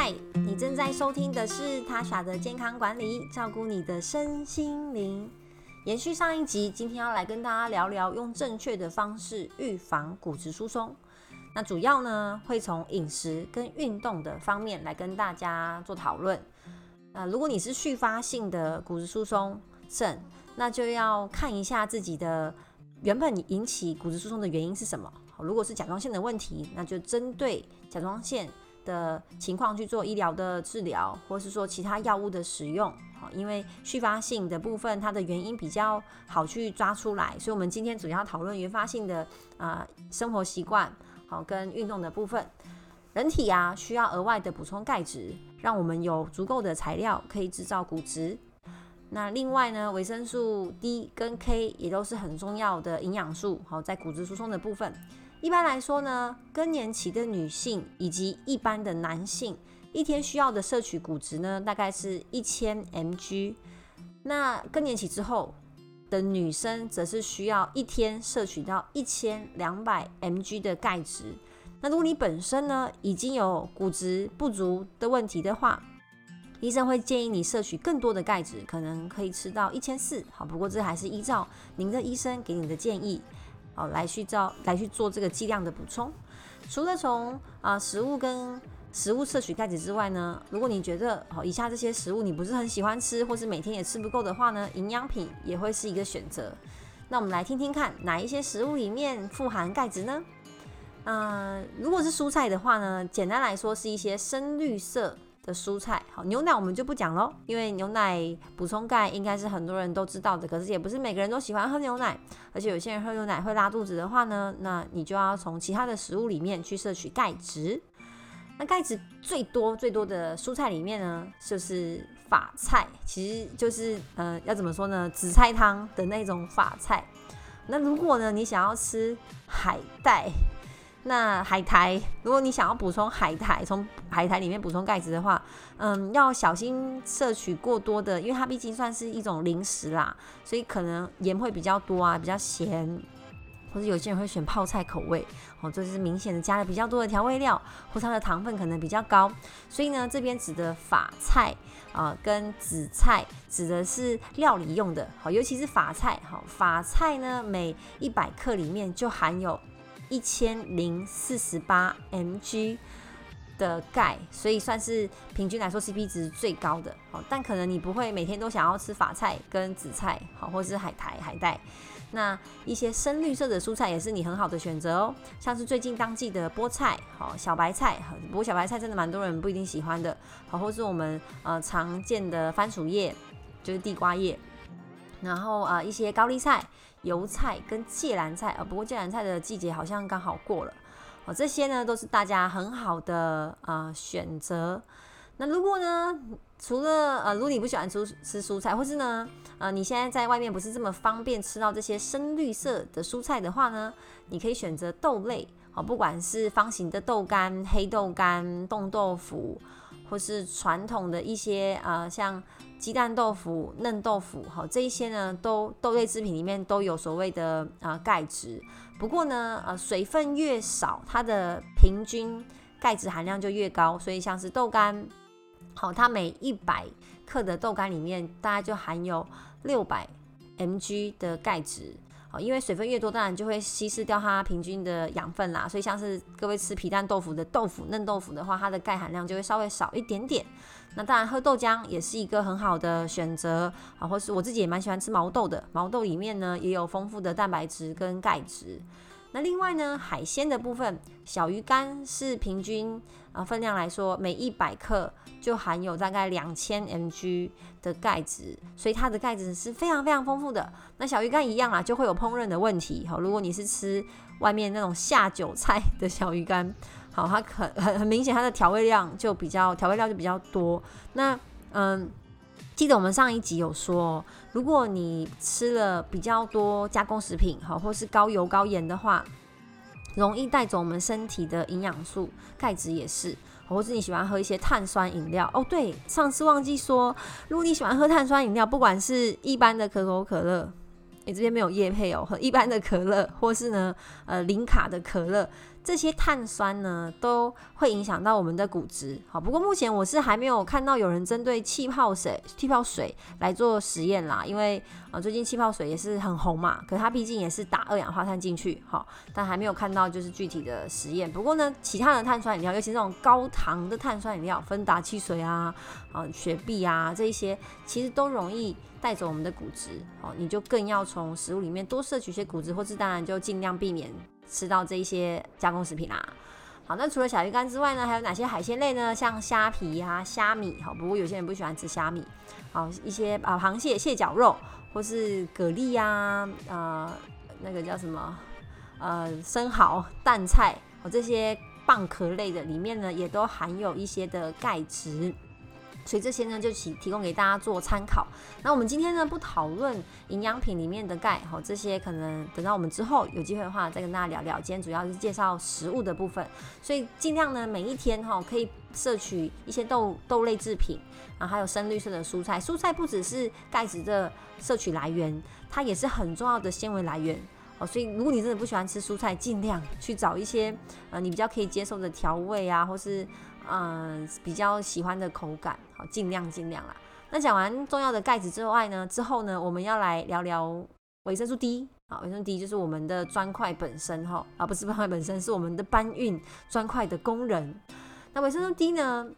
嗨，你正在收听的是他傻的健康管理，照顾你的身心灵。延续上一集，今天要来跟大家聊聊用正确的方式预防骨质疏松。那主要呢会从饮食跟运动的方面来跟大家做讨论。那如果你是续发性的骨质疏松症，那就要看一下自己的原本引起骨质疏松的原因是什么。如果是甲状腺的问题，那就针对甲状腺。的情况去做医疗的治疗，或是说其他药物的使用，好，因为续发性的部分它的原因比较好去抓出来，所以我们今天主要讨论原发性的啊生活习惯，好跟运动的部分。人体啊需要额外的补充钙质，让我们有足够的材料可以制造骨质。那另外呢，维生素 D 跟 K 也都是很重要的营养素，好在骨质疏松的部分。一般来说呢，更年期的女性以及一般的男性，一天需要的摄取骨质呢，大概是一千 mg。那更年期之后的女生，则是需要一天摄取到一千两百 mg 的钙质。那如果你本身呢已经有骨质不足的问题的话，医生会建议你摄取更多的钙质，可能可以吃到一千四。好，不过这还是依照您的医生给你的建议。好，来去照来去做这个剂量的补充。除了从啊食物跟食物摄取钙质之外呢，如果你觉得好以下这些食物你不是很喜欢吃，或是每天也吃不够的话呢，营养品也会是一个选择。那我们来听听看，哪一些食物里面富含钙质呢？嗯，如果是蔬菜的话呢，简单来说是一些深绿色。的蔬菜好，牛奶我们就不讲喽，因为牛奶补充钙应该是很多人都知道的，可是也不是每个人都喜欢喝牛奶，而且有些人喝牛奶会拉肚子的话呢，那你就要从其他的食物里面去摄取钙质。那钙质最多最多的蔬菜里面呢，就是法菜，其实就是呃要怎么说呢，紫菜汤的那种法菜。那如果呢你想要吃海带。那海苔，如果你想要补充海苔，从海苔里面补充钙质的话，嗯，要小心摄取过多的，因为它毕竟算是一种零食啦，所以可能盐会比较多啊，比较咸，或者有些人会选泡菜口味，哦，就是明显的加了比较多的调味料，或它的糖分可能比较高，所以呢，这边指的法菜啊，跟紫菜指的是料理用的，好，尤其是法菜，好，法菜呢，每一百克里面就含有。一千零四十八 mg 的钙，所以算是平均来说 CP 值最高的。好，但可能你不会每天都想要吃法菜跟紫菜，好，或是海苔、海带。那一些深绿色的蔬菜也是你很好的选择哦，像是最近当季的菠菜，好，小白菜，不过小白菜真的蛮多人不一定喜欢的，好，或是我们呃常见的番薯叶，就是地瓜叶，然后啊一些高丽菜。油菜跟芥蓝菜啊，不过芥蓝菜的季节好像刚好过了哦。这些呢都是大家很好的啊选择。那如果呢，除了呃，如果你不喜欢吃吃蔬菜，或是呢，呃，你现在在外面不是这么方便吃到这些深绿色的蔬菜的话呢，你可以选择豆类哦，不管是方形的豆干、黑豆干、冻豆腐，或是传统的一些啊像。鸡蛋豆腐、嫩豆腐，好，这一些呢，都豆类制品里面都有所谓的啊钙质。不过呢，呃，水分越少，它的平均钙质含量就越高。所以像是豆干，好，它每一百克的豆干里面，大概就含有六百 mg 的钙质。哦，因为水分越多，当然就会稀释掉它平均的养分啦。所以像是各位吃皮蛋豆腐的豆腐嫩豆腐的话，它的钙含量就会稍微少一点点。那当然喝豆浆也是一个很好的选择啊，或是我自己也蛮喜欢吃毛豆的，毛豆里面呢也有丰富的蛋白质跟钙质。那另外呢，海鲜的部分，小鱼干是平均啊分量来说，每一百克就含有大概两千 mg 的钙质，所以它的钙质是非常非常丰富的。那小鱼干一样啊，就会有烹饪的问题。好，如果你是吃外面那种下酒菜的小鱼干，好，它很很很明显，它的调味量就比较调味料就比较多。那嗯。记得我们上一集有说，如果你吃了比较多加工食品，好，或是高油高盐的话，容易带走我们身体的营养素，钙质也是，或是你喜欢喝一些碳酸饮料哦。对，上次忘记说，如果你喜欢喝碳酸饮料，不管是一般的可口可乐，你这边没有叶配哦，喝 一般的可乐，或是呢，呃，零卡的可乐。这些碳酸呢都会影响到我们的骨质。好，不过目前我是还没有看到有人针对气泡水、气泡水来做实验啦，因为啊最近气泡水也是很红嘛，可它毕竟也是打二氧化碳进去，好，但还没有看到就是具体的实验。不过呢，其他的碳酸饮料，尤其这种高糖的碳酸饮料，芬达汽水啊、啊雪碧啊这一些，其实都容易。带走我们的骨质，哦，你就更要从食物里面多摄取些骨质，或是当然就尽量避免吃到这些加工食品啦。好，那除了小鱼干之外呢，还有哪些海鲜类呢？像虾皮呀、虾米，好，不过有些人不喜欢吃虾米，好，一些啊螃蟹、蟹脚肉，或是蛤蜊呀，呃，那个叫什么，呃，生蚝、蛋菜，哦，这些蚌壳类的里面呢，也都含有一些的钙质。所以这些呢，就提提供给大家做参考。那我们今天呢，不讨论营养品里面的钙，哈，这些可能等到我们之后有机会的话，再跟大家聊聊。今天主要是介绍食物的部分，所以尽量呢，每一天哈，可以摄取一些豆豆类制品，啊，还有深绿色的蔬菜。蔬菜不只是钙质的摄取来源，它也是很重要的纤维来源。哦，所以如果你真的不喜欢吃蔬菜，尽量去找一些呃你比较可以接受的调味啊，或是。嗯，比较喜欢的口感，好，尽量尽量啦。那讲完重要的钙质之外呢，之后呢，我们要来聊聊维生素 D。好，维生素 D 就是我们的砖块本身哈，啊，不是砖块本身，是我们的搬运砖块的工人。那维生素 D 呢，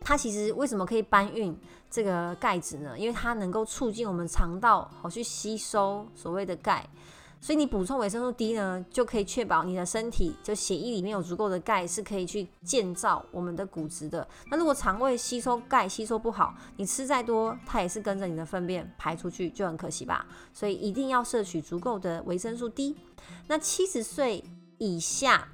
它其实为什么可以搬运这个钙质呢？因为它能够促进我们肠道好去吸收所谓的钙。所以你补充维生素 D 呢，就可以确保你的身体就血液里面有足够的钙，是可以去建造我们的骨质的。那如果肠胃吸收钙吸收不好，你吃再多，它也是跟着你的粪便排出去，就很可惜吧。所以一定要摄取足够的维生素 D。那七十岁以下。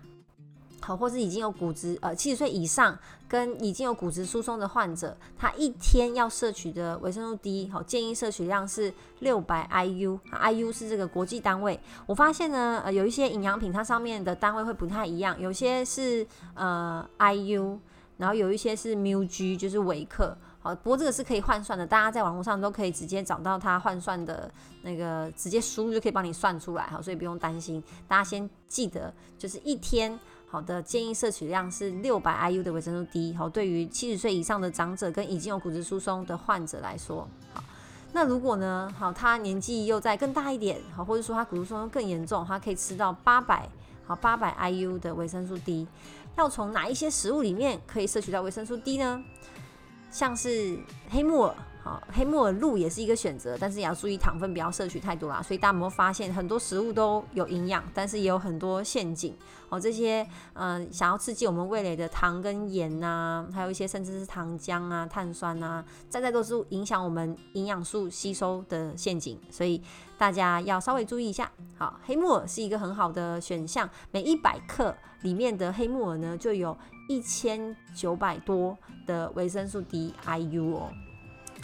好，或是已经有骨质呃七十岁以上跟已经有骨质疏松的患者，他一天要摄取的维生素 D 好建议摄取量是六百 IU，IU 是这个国际单位。我发现呢，呃有一些营养品它上面的单位会不太一样，有些是呃 IU，然后有一些是 μg，就是微克。好，不过这个是可以换算的，大家在网络上都可以直接找到它换算的那个，直接输入就可以帮你算出来。好，所以不用担心。大家先记得，就是一天。好的，建议摄取量是六百 IU 的维生素 D。好，对于七十岁以上的长者跟已经有骨质疏松的患者来说，好，那如果呢，好，他年纪又再更大一点，好，或者说他骨质疏松更严重，他可以吃到八百，好，八百 IU 的维生素 D。要从哪一些食物里面可以摄取到维生素 D 呢？像是黑木耳。好，黑木耳露也是一个选择，但是也要注意糖分不要摄取太多啦。所以大家有没有发现，很多食物都有营养，但是也有很多陷阱哦。这些嗯，想要刺激我们味蕾的糖跟盐呐，还有一些甚至是糖浆啊、碳酸啊，再再都是影响我们营养素吸收的陷阱。所以大家要稍微注意一下。好，黑木耳是一个很好的选项，每一百克里面的黑木耳呢，就有一千九百多的维生素 D IU 哦。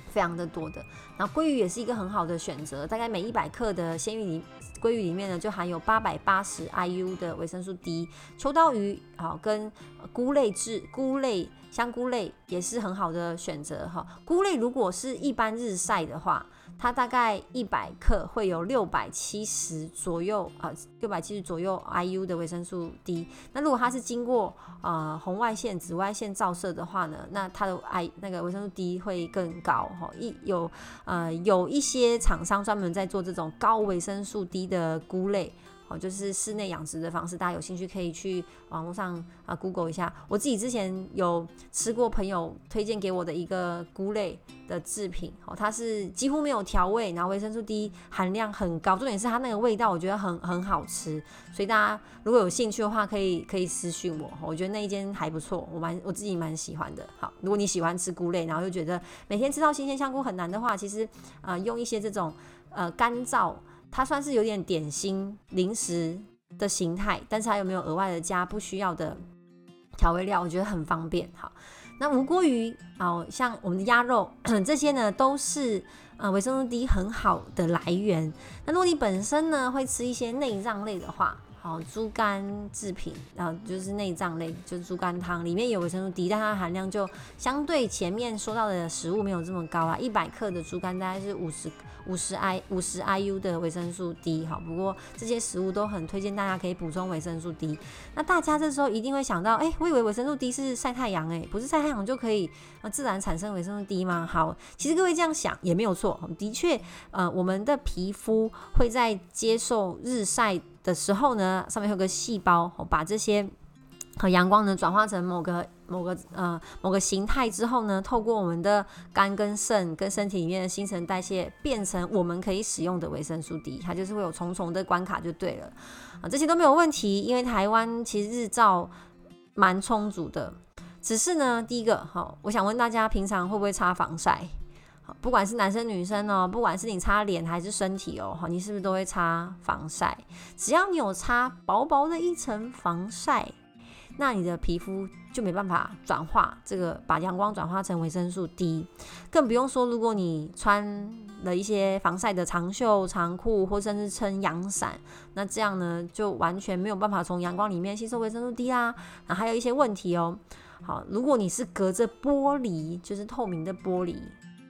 非常的多的，然后鲑鱼也是一个很好的选择，大概每一百克的鲜鱼里鲑鱼里面呢，就含有八百八十 IU 的维生素 D。秋刀鱼好跟菇类质菇类香菇类也是很好的选择哈。菇类如果是一般日晒的话。它大概一百克会有六百七十左右啊，六百七十左右 IU 的维生素 D。那如果它是经过呃红外线、紫外线照射的话呢，那它的 I 那个维生素 D 会更高哈。一有呃有一些厂商专门在做这种高维生素 D 的菇类。哦，就是室内养殖的方式，大家有兴趣可以去网络上啊 Google 一下。我自己之前有吃过朋友推荐给我的一个菇类的制品，哦，它是几乎没有调味，然后维生素 D 含量很高，重点是它那个味道我觉得很很好吃。所以大家如果有兴趣的话，可以可以私信我，我觉得那一间还不错，我蛮我自己蛮喜欢的。好，如果你喜欢吃菇类，然后又觉得每天吃到新鲜香菇很难的话，其实呃用一些这种呃干燥。它算是有点点心零食的形态，但是它有没有额外的加不需要的调味料？我觉得很方便。好，那无锅鱼哦，像我们的鸭肉 这些呢，都是呃维生素 D 很好的来源。那如果你本身呢会吃一些内脏类的话，好，猪肝制品，然后就是内脏类，就是猪肝汤里面有维生素 D，但它含量就相对前面说到的食物没有这么高啊。一百克的猪肝大概是五十五十 I 五十 IU 的维生素 D，好，不过这些食物都很推荐大家可以补充维生素 D。那大家这时候一定会想到，哎，我以为维生素 D 是晒太阳，哎，不是晒太阳就可以呃自然产生维生素 D 吗？好，其实各位这样想也没有错，的确，呃，我们的皮肤会在接受日晒。的时候呢，上面有个细胞，把这些和阳光呢转化成某个某个呃某个形态之后呢，透过我们的肝跟肾跟身体里面的新陈代谢，变成我们可以使用的维生素 D，它就是会有重重的关卡就对了。啊，这些都没有问题，因为台湾其实日照蛮充足的，只是呢，第一个好，我想问大家平常会不会擦防晒？不管是男生女生哦，不管是你擦脸还是身体哦，好，你是不是都会擦防晒？只要你有擦薄薄的一层防晒，那你的皮肤就没办法转化这个把阳光转化成维生素 D，更不用说如果你穿了一些防晒的长袖长裤或甚至撑阳伞，那这样呢就完全没有办法从阳光里面吸收维生素 D 啦。那还有一些问题哦，好，如果你是隔着玻璃，就是透明的玻璃。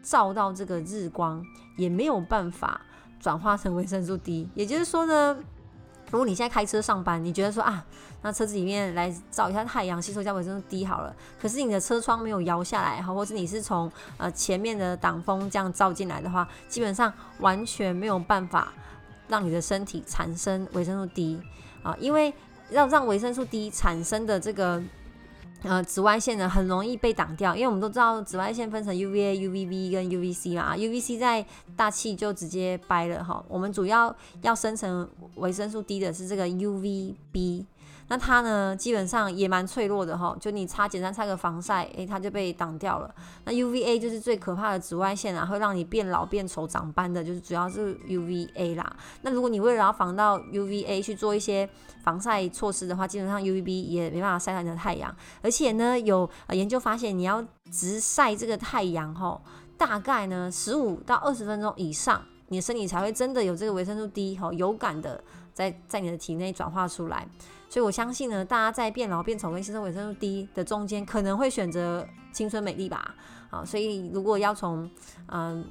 照到这个日光也没有办法转化成维生素 D，也就是说呢，如果你现在开车上班，你觉得说啊，那车子里面来照一下太阳，吸收一下维生素 D 好了，可是你的车窗没有摇下来哈，或者你是从呃前面的挡风这样照进来的话，基本上完全没有办法让你的身体产生维生素 D 啊，因为要让维生素 D 产生的这个。呃，紫外线呢很容易被挡掉，因为我们都知道紫外线分成 UVA、UVB 跟 UVC 嘛，UVC 在大气就直接掰了哈。我们主要要生成维生素 D 的是这个 UVB。那它呢，基本上也蛮脆弱的哈，就你擦简单擦个防晒，诶，它就被挡掉了。那 UVA 就是最可怕的紫外线啊，会让你变老变丑长斑的，就是主要是 UVA 啦。那如果你为了要防到 UVA 去做一些防晒措施的话，基本上 UVB 也没办法晒到你的太阳。而且呢，有研究发现，你要直晒这个太阳哈，大概呢十五到二十分钟以上，你的身体才会真的有这个维生素 D 哈有感的在在你的体内转化出来。所以我相信呢，大家在变老变丑跟吸收维生素 D 的中间，可能会选择青春美丽吧。啊，所以如果要从嗯。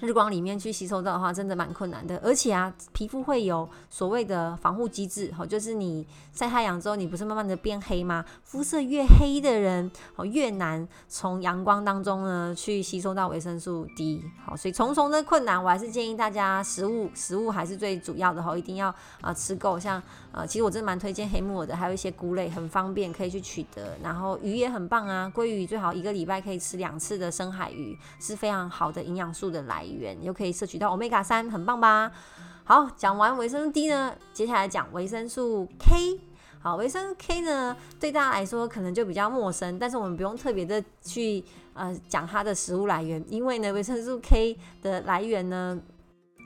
日光里面去吸收到的话，真的蛮困难的。而且啊，皮肤会有所谓的防护机制，哈，就是你晒太阳之后，你不是慢慢的变黑吗？肤色越黑的人，哦，越难从阳光当中呢去吸收到维生素 D。好，所以重重的困难，我还是建议大家食物，食物还是最主要的哈，一定要啊吃够。像呃，其实我真的蛮推荐黑木耳的，还有一些菇类，很方便可以去取得。然后鱼也很棒啊，鲑鱼最好一个礼拜可以吃两次的深海鱼，是非常好的营养素的来源。又可以摄取到 omega 三，很棒吧？好，讲完维生素 D 呢，接下来讲维生素 K。好，维生素 K 呢，对大家来说可能就比较陌生，但是我们不用特别的去呃讲它的食物来源，因为呢，维生素 K 的来源呢，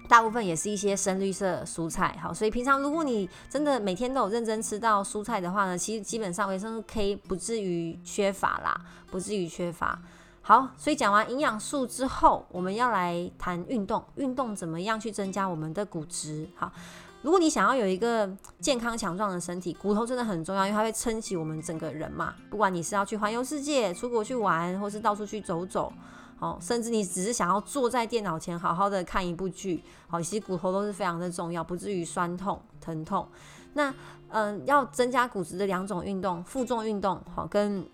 大部分也是一些深绿色蔬菜。好，所以平常如果你真的每天都有认真吃到蔬菜的话呢，其实基本上维生素 K 不至于缺乏啦，不至于缺乏。好，所以讲完营养素之后，我们要来谈运动。运动怎么样去增加我们的骨质？好，如果你想要有一个健康强壮的身体，骨头真的很重要，因为它会撑起我们整个人嘛。不管你是要去环游世界、出国去玩，或是到处去走走，哦，甚至你只是想要坐在电脑前好好的看一部剧，好，其实骨头都是非常的重要，不至于酸痛、疼痛。那嗯，要增加骨质的两种运动，负重运动，好跟。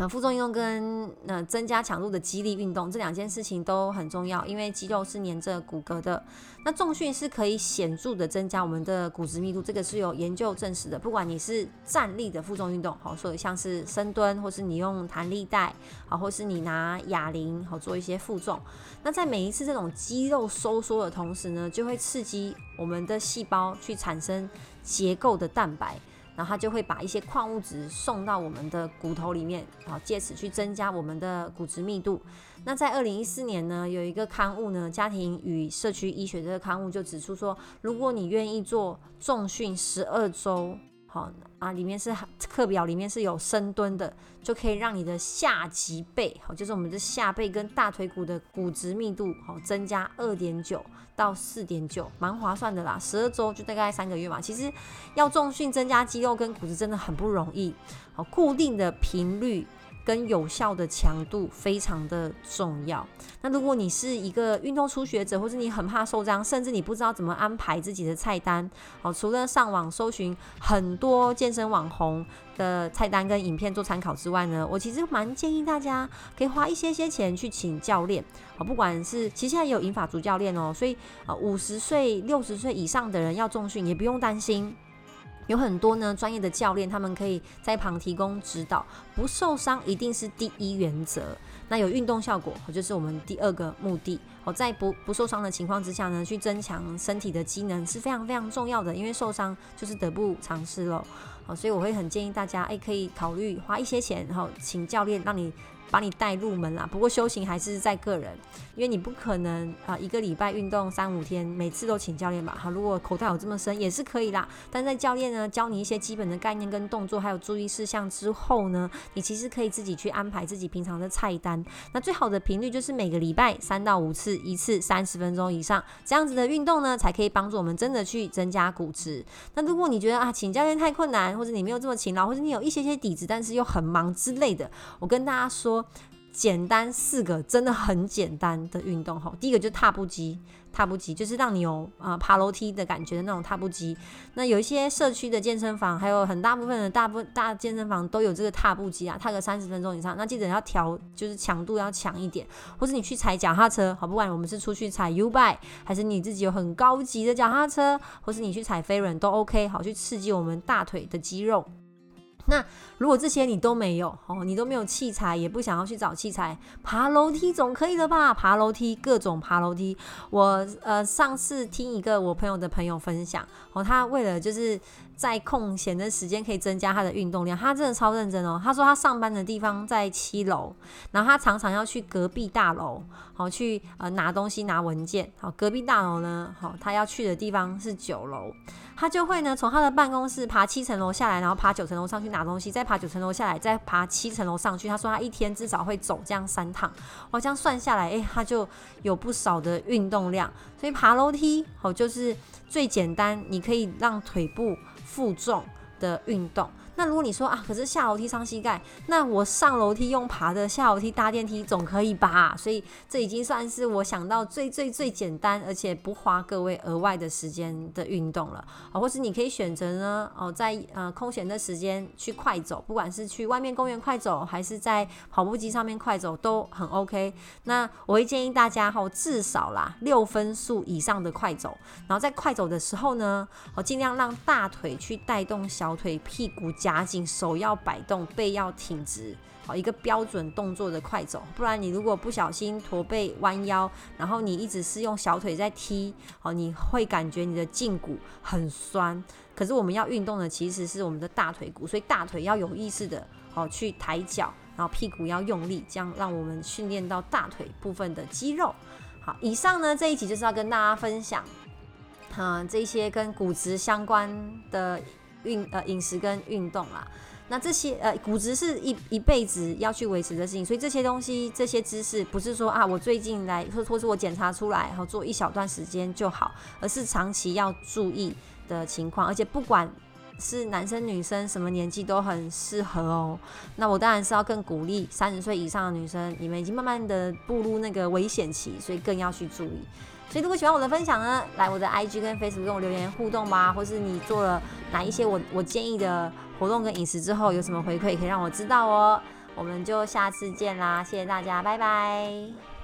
那负重运动跟呃增加强度的肌力运动这两件事情都很重要，因为肌肉是粘着骨骼的。那重训是可以显著的增加我们的骨质密度，这个是有研究证实的。不管你是站立的负重运动，好，所以像是深蹲，或是你用弹力带，好，或是你拿哑铃，好做一些负重。那在每一次这种肌肉收缩的同时呢，就会刺激我们的细胞去产生结构的蛋白。然后它就会把一些矿物质送到我们的骨头里面，然后，借此去增加我们的骨质密度。那在二零一四年呢，有一个刊物呢，《家庭与社区医学》这个刊物就指出说，如果你愿意做重训十二周，好啊，里面是课表里面是有深蹲的，就可以让你的下脊背，好，就是我们的下背跟大腿骨的骨质密度，好，增加二点九到四点九，蛮划算的啦。十二周就大概三个月嘛。其实要重训增加肌肉跟骨质真的很不容易，好，固定的频率。跟有效的强度非常的重要。那如果你是一个运动初学者，或者你很怕受伤，甚至你不知道怎么安排自己的菜单，哦，除了上网搜寻很多健身网红的菜单跟影片做参考之外呢，我其实蛮建议大家可以花一些些钱去请教练，哦，不管是其实现在也有银法主教练哦，所以啊，五十岁、六十岁以上的人要重训也不用担心。有很多呢专业的教练，他们可以在旁提供指导，不受伤一定是第一原则。那有运动效果，就是我们第二个目的。哦，在不不受伤的情况之下呢，去增强身体的机能是非常非常重要的，因为受伤就是得不偿失了。好，所以我会很建议大家，哎，可以考虑花一些钱，然后请教练让你。把你带入门啦，不过修行还是在个人，因为你不可能啊一个礼拜运动三五天，每次都请教练吧。哈，如果口袋有这么深也是可以啦。但在教练呢教你一些基本的概念跟动作，还有注意事项之后呢，你其实可以自己去安排自己平常的菜单。那最好的频率就是每个礼拜三到五次，一次三十分钟以上，这样子的运动呢，才可以帮助我们真的去增加骨质。那如果你觉得啊请教练太困难，或者你没有这么勤劳，或者你有一些些底子，但是又很忙之类的，我跟大家说。简单四个真的很简单的运动哈，第一个就是踏步机，踏步机就是让你有啊爬楼梯的感觉的那种踏步机。那有一些社区的健身房，还有很大部分的大部大健身房都有这个踏步机啊，踏个三十分钟以上。那记得要调，就是强度要强一点，或者你去踩脚踏车，好，不管我们是出去踩 U bike，还是你自己有很高级的脚踏车，或是你去踩飞轮都 OK，好，去刺激我们大腿的肌肉。那如果这些你都没有哦，你都没有器材，也不想要去找器材，爬楼梯总可以了吧？爬楼梯，各种爬楼梯。我呃上次听一个我朋友的朋友分享哦，他为了就是在空闲的时间可以增加他的运动量，他真的超认真哦。他说他上班的地方在七楼，然后他常常要去隔壁大楼，好去呃拿东西拿文件。好，隔壁大楼呢，好他要去的地方是九楼。他就会呢，从他的办公室爬七层楼下来，然后爬九层楼上去拿东西，再爬九层楼下来，再爬七层楼上去。他说他一天至少会走这样三趟，哦这样算下来，诶，他就有不少的运动量。所以爬楼梯哦，就是最简单，你可以让腿部负重的运动。那如果你说啊，可是下楼梯伤膝盖，那我上楼梯用爬的，下楼梯搭电梯总可以吧？所以这已经算是我想到最最最简单，而且不花各位额外的时间的运动了。啊，或是你可以选择呢，哦，在呃空闲的时间去快走，不管是去外面公园快走，还是在跑步机上面快走，都很 OK。那我会建议大家哈，至少啦六分速以上的快走，然后在快走的时候呢，哦尽量让大腿去带动小腿、屁股夹紧手要摆动，背要挺直，好一个标准动作的快走。不然你如果不小心驼背弯腰，然后你一直是用小腿在踢，好你会感觉你的胫骨很酸。可是我们要运动的其实是我们的大腿骨，所以大腿要有意识的，好去抬脚，然后屁股要用力，这样让我们训练到大腿部分的肌肉。好，以上呢这一集就是要跟大家分享，嗯，这些跟骨质相关的。运呃饮食跟运动啦，那这些呃骨质是一一辈子要去维持的事情，所以这些东西这些知识不是说啊我最近来或或是我检查出来然后做一小段时间就好，而是长期要注意的情况，而且不管是男生女生什么年纪都很适合哦。那我当然是要更鼓励三十岁以上的女生，你们已经慢慢的步入那个危险期，所以更要去注意。所以如果喜欢我的分享呢，来我的 IG 跟 Facebook 跟我留言互动吧，或是你做了哪一些我我建议的活动跟饮食之后，有什么回馈可以让我知道哦。我们就下次见啦，谢谢大家，拜拜。